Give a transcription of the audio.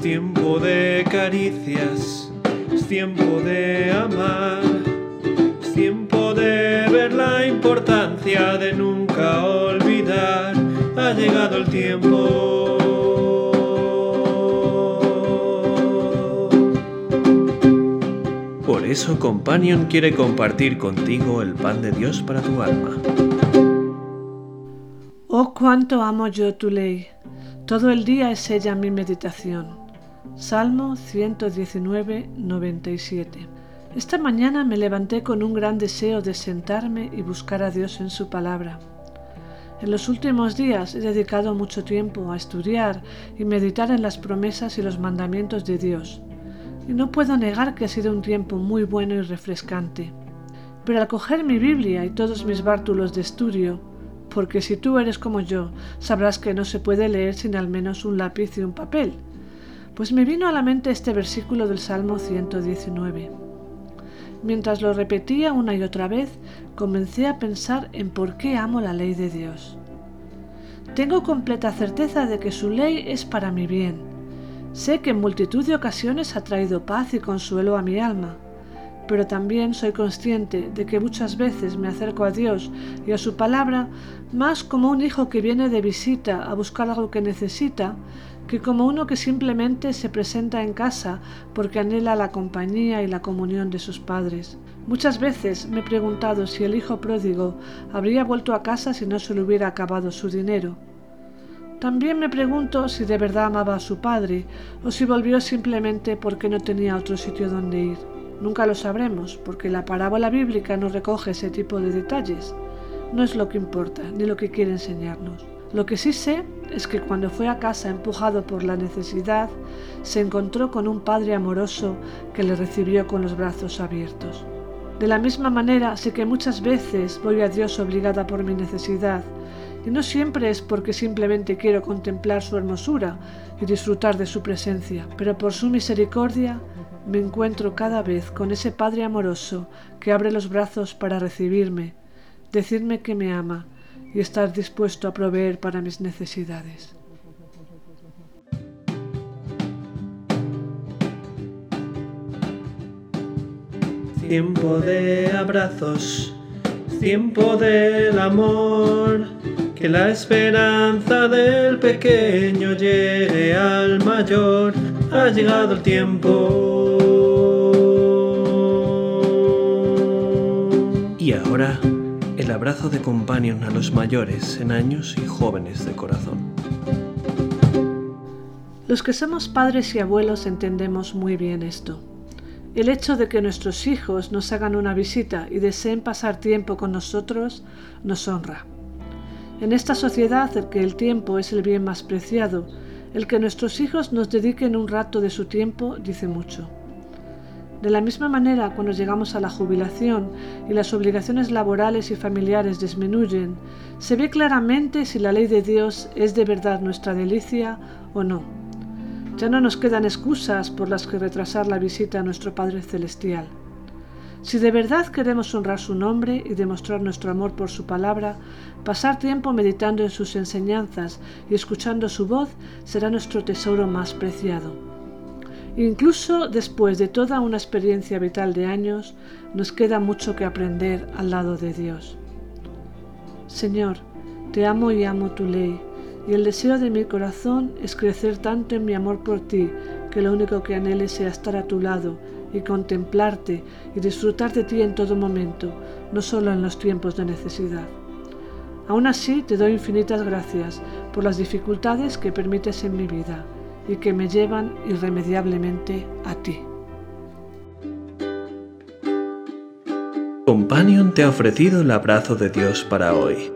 Es tiempo de caricias, es tiempo de amar, es tiempo de ver la importancia de nunca olvidar. Ha llegado el tiempo. Por eso Companion quiere compartir contigo el pan de Dios para tu alma. Oh, cuánto amo yo tu ley. Todo el día es ella mi meditación. Salmo 119, 97. Esta mañana me levanté con un gran deseo de sentarme y buscar a Dios en su palabra. En los últimos días he dedicado mucho tiempo a estudiar y meditar en las promesas y los mandamientos de Dios y no puedo negar que ha sido un tiempo muy bueno y refrescante. Pero al coger mi Biblia y todos mis bártulos de estudio, porque si tú eres como yo, sabrás que no se puede leer sin al menos un lápiz y un papel, pues me vino a la mente este versículo del Salmo 119. Mientras lo repetía una y otra vez, comencé a pensar en por qué amo la ley de Dios. Tengo completa certeza de que su ley es para mi bien, Sé que en multitud de ocasiones ha traído paz y consuelo a mi alma, pero también soy consciente de que muchas veces me acerco a Dios y a su palabra más como un hijo que viene de visita a buscar algo que necesita, que como uno que simplemente se presenta en casa porque anhela la compañía y la comunión de sus padres. Muchas veces me he preguntado si el hijo pródigo habría vuelto a casa si no se le hubiera acabado su dinero también me pregunto si de verdad amaba a su padre o si volvió simplemente porque no tenía otro sitio donde ir. Nunca lo sabremos, porque la parábola bíblica no recoge ese tipo de detalles. No es lo que importa, ni lo que quiere enseñarnos. Lo que sí sé es que cuando fue a casa empujado por la necesidad, se encontró con un padre amoroso que le recibió con los brazos abiertos. De la misma manera sé que muchas veces voy a Dios obligada por mi necesidad, y no siempre es porque simplemente quiero contemplar su hermosura y disfrutar de su presencia, pero por su misericordia me encuentro cada vez con ese Padre amoroso que abre los brazos para recibirme, decirme que me ama y estar dispuesto a proveer para mis necesidades. Tiempo de abrazos, tiempo del amor que la esperanza del pequeño llegue al mayor, ha llegado el tiempo. Y ahora, el abrazo de companion a los mayores en años y jóvenes de corazón. Los que somos padres y abuelos entendemos muy bien esto. El hecho de que nuestros hijos nos hagan una visita y deseen pasar tiempo con nosotros nos honra. En esta sociedad el que el tiempo es el bien más preciado, el que nuestros hijos nos dediquen un rato de su tiempo dice mucho. De la misma manera, cuando llegamos a la jubilación y las obligaciones laborales y familiares disminuyen, se ve claramente si la ley de Dios es de verdad nuestra delicia o no. Ya no nos quedan excusas por las que retrasar la visita a nuestro Padre Celestial. Si de verdad queremos honrar su nombre y demostrar nuestro amor por su palabra, pasar tiempo meditando en sus enseñanzas y escuchando su voz será nuestro tesoro más preciado. Incluso después de toda una experiencia vital de años, nos queda mucho que aprender al lado de Dios. Señor, te amo y amo tu ley, y el deseo de mi corazón es crecer tanto en mi amor por ti que lo único que anhele sea estar a tu lado y contemplarte y disfrutar de ti en todo momento, no solo en los tiempos de necesidad. Aún así te doy infinitas gracias por las dificultades que permites en mi vida y que me llevan irremediablemente a ti. Companion te ha ofrecido el abrazo de Dios para hoy.